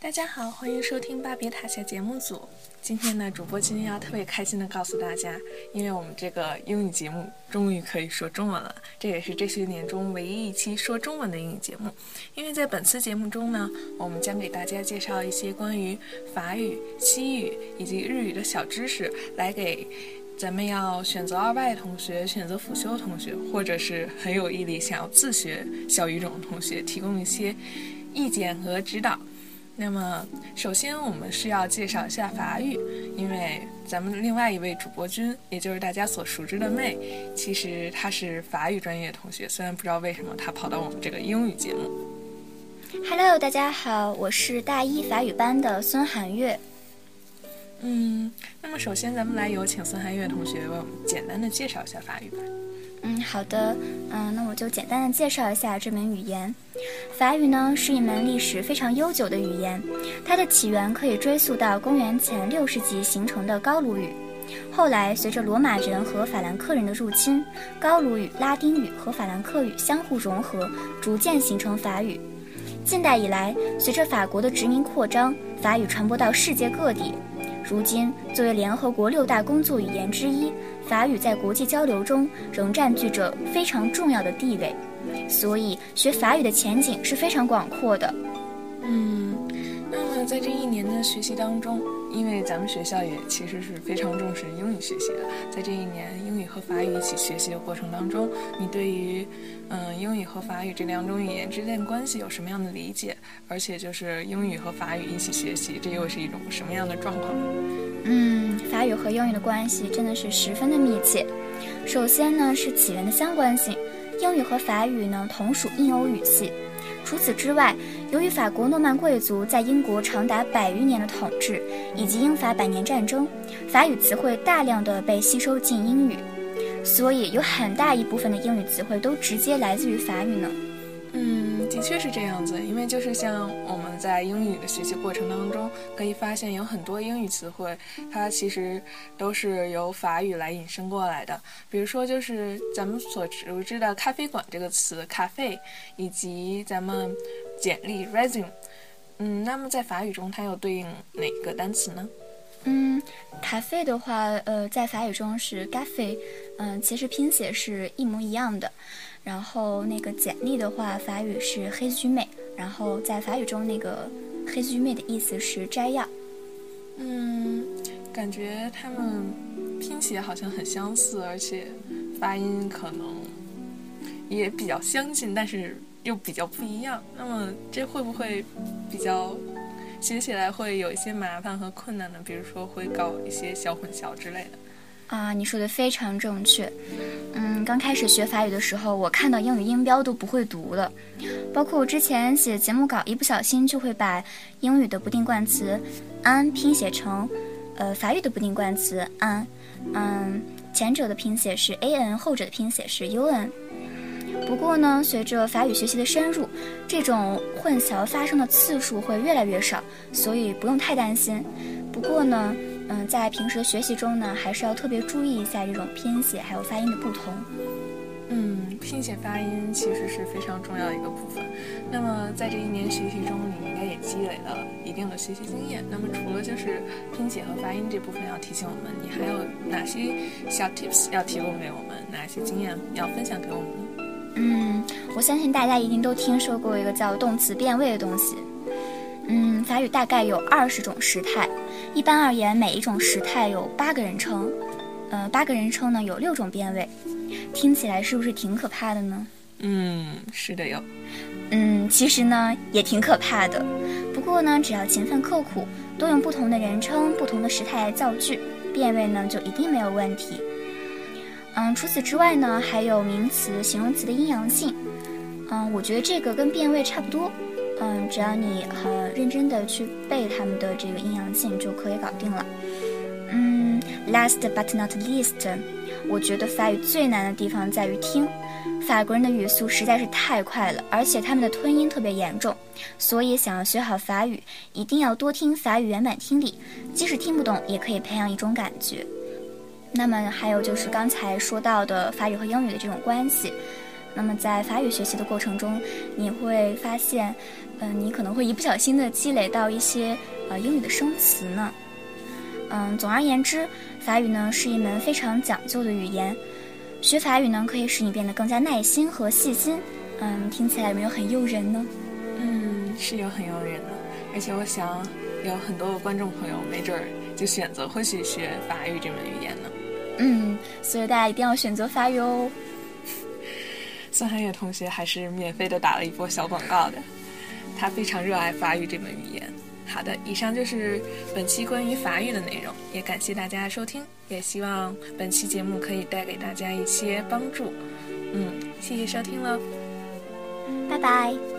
大家好，欢迎收听巴别塔下节目组。今天呢，主播今天要特别开心的告诉大家，因为我们这个英语节目终于可以说中文了，这也是这些年中唯一一期说中文的英语节目。因为在本次节目中呢，我们将给大家介绍一些关于法语、西语以及日语的小知识，来给咱们要选择二外同学、选择辅修同学，或者是很有毅力想要自学小语种的同学，提供一些意见和指导。那么，首先我们是要介绍一下法语，因为咱们另外一位主播君，也就是大家所熟知的妹，其实她是法语专业同学，虽然不知道为什么她跑到我们这个英语节目。Hello，大家好，我是大一法语班的孙寒月。嗯，那么首先咱们来有请孙寒月同学为我们简单的介绍一下法语吧。好的，嗯，那我就简单的介绍一下这门语言。法语呢是一门历史非常悠久的语言，它的起源可以追溯到公元前六世纪形成的高卢语。后来随着罗马人和法兰克人的入侵，高卢语、拉丁语和法兰克语相互融合，逐渐形成法语。近代以来，随着法国的殖民扩张，法语传播到世界各地。如今，作为联合国六大工作语言之一，法语在国际交流中仍占据着非常重要的地位。所以，学法语的前景是非常广阔的。嗯，那在这一年的学习当中，因为咱们学校也其实是非常重视英语学习的，在这一年英语和法语一起学习的过程当中，你对于嗯英语和法语这两种语言之间的关系有什么样的理解？而且就是英语和法语一起学习，这又是一种什么样的状况？嗯，法语和英语的关系真的是十分的密切。首先呢是起源的相关性，英语和法语呢同属印欧语系。除此之外，由于法国诺曼贵族在英国长达百余年的统治，以及英法百年战争，法语词汇大量的被吸收进英语，所以有很大一部分的英语词汇都直接来自于法语呢。的确是这样子，因为就是像我们在英语的学习过程当中，可以发现有很多英语词汇，它其实都是由法语来引申过来的。比如说，就是咱们所熟知的“咖啡馆”这个词“咖啡”，以及咱们简历 “resume”。嗯，那么在法语中，它又对应哪个单词呢？嗯，咖啡的话，呃，在法语中是 g a f e 嗯，其实拼写是一模一样的。然后那个简历的话，法语是黑须妹，然后在法语中那个黑须妹的意思是摘要。嗯，感觉他们拼写好像很相似，而且发音可能也比较相近，但是又比较不一样。那么这会不会比较写起来会有一些麻烦和困难的？比如说会搞一些小混淆之类的。啊，你说的非常正确。嗯，刚开始学法语的时候，我看到英语音标都不会读了，包括我之前写节目稿，一不小心就会把英语的不定冠词 an 拼写成，呃，法语的不定冠词 an。嗯，前者的拼写是 an，后者的拼写是 un。不过呢，随着法语学习的深入，这种混淆发生的次数会越来越少，所以不用太担心。不过呢。嗯，在平时的学习中呢，还是要特别注意一下这种拼写还有发音的不同。嗯，拼写发音其实是非常重要的一个部分。那么在这一年学习中，你应该也积累了一定的学习经验。那么除了就是拼写和发音这部分要提醒我们，你还有哪些小 tips 要提供给我们？哪些经验要分享给我们？嗯，我相信大家一定都听说过一个叫动词变位的东西。嗯，法语大概有二十种时态。一般而言，每一种时态有八个人称，呃，八个人称呢有六种变位，听起来是不是挺可怕的呢？嗯，是的哟。嗯，其实呢也挺可怕的，不过呢，只要勤奋刻苦，多用不同的人称、不同的时态来造句，变位呢就一定没有问题。嗯，除此之外呢，还有名词、形容词的阴阳性。嗯，我觉得这个跟变位差不多。嗯，只要你很认真的去背他们的这个阴阳性，就可以搞定了。嗯，last but not least，我觉得法语最难的地方在于听。法国人的语速实在是太快了，而且他们的吞音特别严重，所以想要学好法语，一定要多听法语原版听力，即使听不懂，也可以培养一种感觉。那么还有就是刚才说到的法语和英语的这种关系。那么在法语学习的过程中，你会发现，嗯，你可能会一不小心的积累到一些呃英语的生词呢。嗯，总而言之，法语呢是一门非常讲究的语言。学法语呢可以使你变得更加耐心和细心。嗯，听起来有没有很诱人呢？嗯，是有很诱人的。而且我想，有很多观众朋友没准儿就选择会去学法语这门语言呢。嗯，所以大家一定要选择法语哦。孙寒月同学还是免费的打了一波小广告的，他非常热爱法语这门语言。好的，以上就是本期关于法语的内容，也感谢大家的收听，也希望本期节目可以带给大家一些帮助。嗯，谢谢收听了，拜拜。